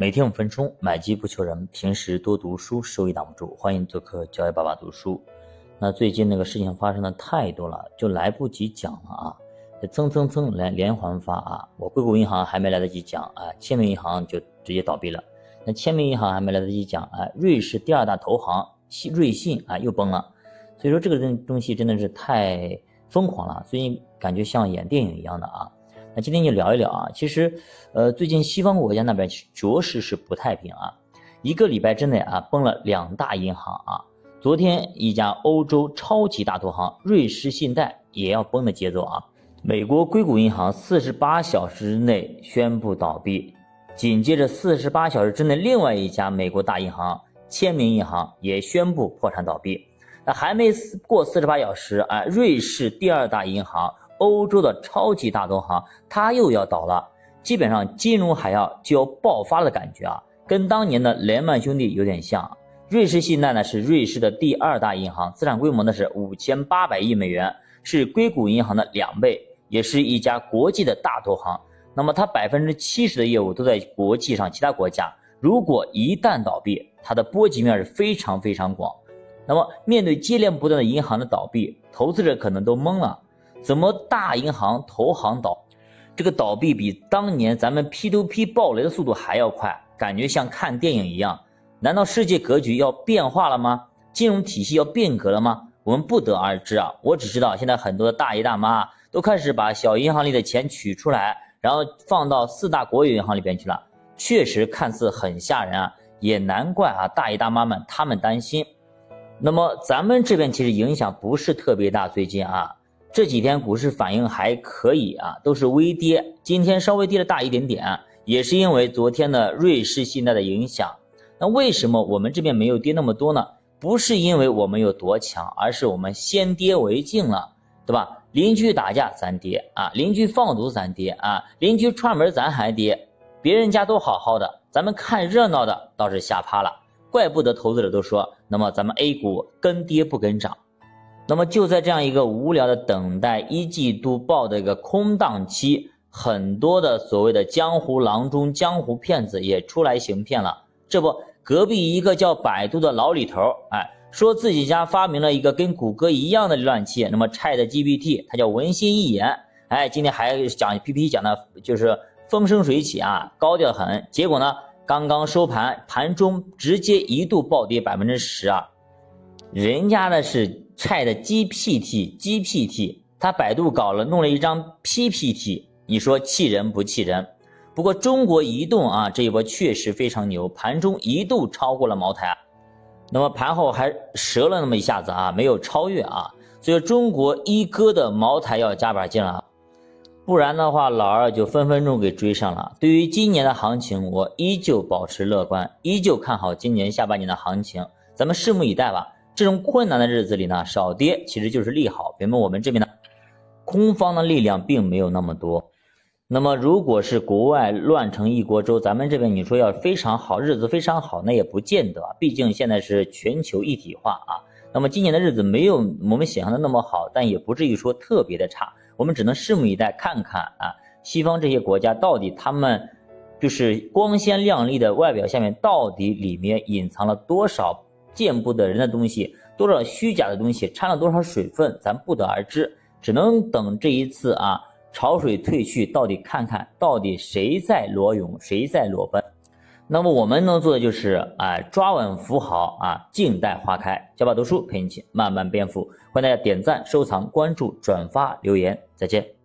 每天五分钟，买机不求人。平时多读书，收益挡不住。欢迎做客教育爸爸读书。那最近那个事情发生的太多了，就来不及讲了啊！蹭蹭蹭连连环发啊！我硅谷银行还没来得及讲啊，签名银行就直接倒闭了。那签名银行还没来得及讲啊，瑞士第二大投行信瑞信啊又崩了。所以说这个东东西真的是太疯狂了，最近感觉像演电影一样的啊。那今天就聊一聊啊，其实，呃，最近西方国家那边着实是不太平啊，一个礼拜之内啊，崩了两大银行啊，昨天一家欧洲超级大投行瑞士信贷也要崩的节奏啊，美国硅谷银行四十八小时之内宣布倒闭，紧接着四十八小时之内，另外一家美国大银行签名银行也宣布破产倒闭，那还没过四十八小时啊，瑞士第二大银行。欧洲的超级大投行，它又要倒了，基本上金融海啸就要爆发的感觉啊，跟当年的雷曼兄弟有点像。瑞士信贷呢是瑞士的第二大银行，资产规模呢是五千八百亿美元，是硅谷银行的两倍，也是一家国际的大投行。那么它百分之七十的业务都在国际上其他国家，如果一旦倒闭，它的波及面是非常非常广。那么面对接连不断的银行的倒闭，投资者可能都懵了。怎么大银行投行倒，这个倒闭比当年咱们 P to P 暴雷的速度还要快，感觉像看电影一样。难道世界格局要变化了吗？金融体系要变革了吗？我们不得而知啊。我只知道现在很多的大爷大妈都开始把小银行里的钱取出来，然后放到四大国有银行里边去了。确实看似很吓人啊，也难怪啊，大爷大妈们他们担心。那么咱们这边其实影响不是特别大，最近啊。这几天股市反应还可以啊，都是微跌。今天稍微跌了大一点点，也是因为昨天的瑞士信贷的影响。那为什么我们这边没有跌那么多呢？不是因为我们有多强，而是我们先跌为敬了，对吧？邻居打架咱跌啊，邻居放毒咱跌啊，邻居串门咱还跌，别人家都好好的，咱们看热闹的倒是吓趴了。怪不得投资者都说，那么咱们 A 股跟跌不跟涨。那么就在这样一个无聊的等待一季度报的一个空档期，很多的所谓的江湖郎中、江湖骗子也出来行骗了。这不，隔壁一个叫百度的老李头，哎，说自己家发明了一个跟谷歌一样的浏览器，那么 Chat GPT，它叫文心一言，哎，今天还讲 PPT 讲的就是风生水起啊，高调很。结果呢，刚刚收盘，盘中直接一度暴跌百分之十啊，人家的是。Chat GPT，GPT，他百度搞了，弄了一张 PPT，你说气人不气人？不过中国移动啊，这一波确实非常牛，盘中一度超过了茅台，那么盘后还折了那么一下子啊，没有超越啊，所以中国一哥的茅台要加把劲了，不然的话老二就分分钟给追上了。对于今年的行情，我依旧保持乐观，依旧看好今年下半年的行情，咱们拭目以待吧。这种困难的日子里呢，少跌其实就是利好。比如我们这边呢，空方的力量并没有那么多。那么如果是国外乱成一锅粥，咱们这边你说要非常好，日子非常好，那也不见得。毕竟现在是全球一体化啊。那么今年的日子没有我们想象的那么好，但也不至于说特别的差。我们只能拭目以待，看看啊，西方这些国家到底他们就是光鲜亮丽的外表下面，到底里面隐藏了多少？见不得人的东西，多少虚假的东西，掺了多少水分，咱不得而知，只能等这一次啊，潮水退去，到底看看到底谁在裸泳，谁在裸奔。那么我们能做的就是啊，抓稳扶好啊，静待花开。小宝读书陪你一起慢慢变富，欢迎大家点赞、收藏、关注、转发、留言，再见。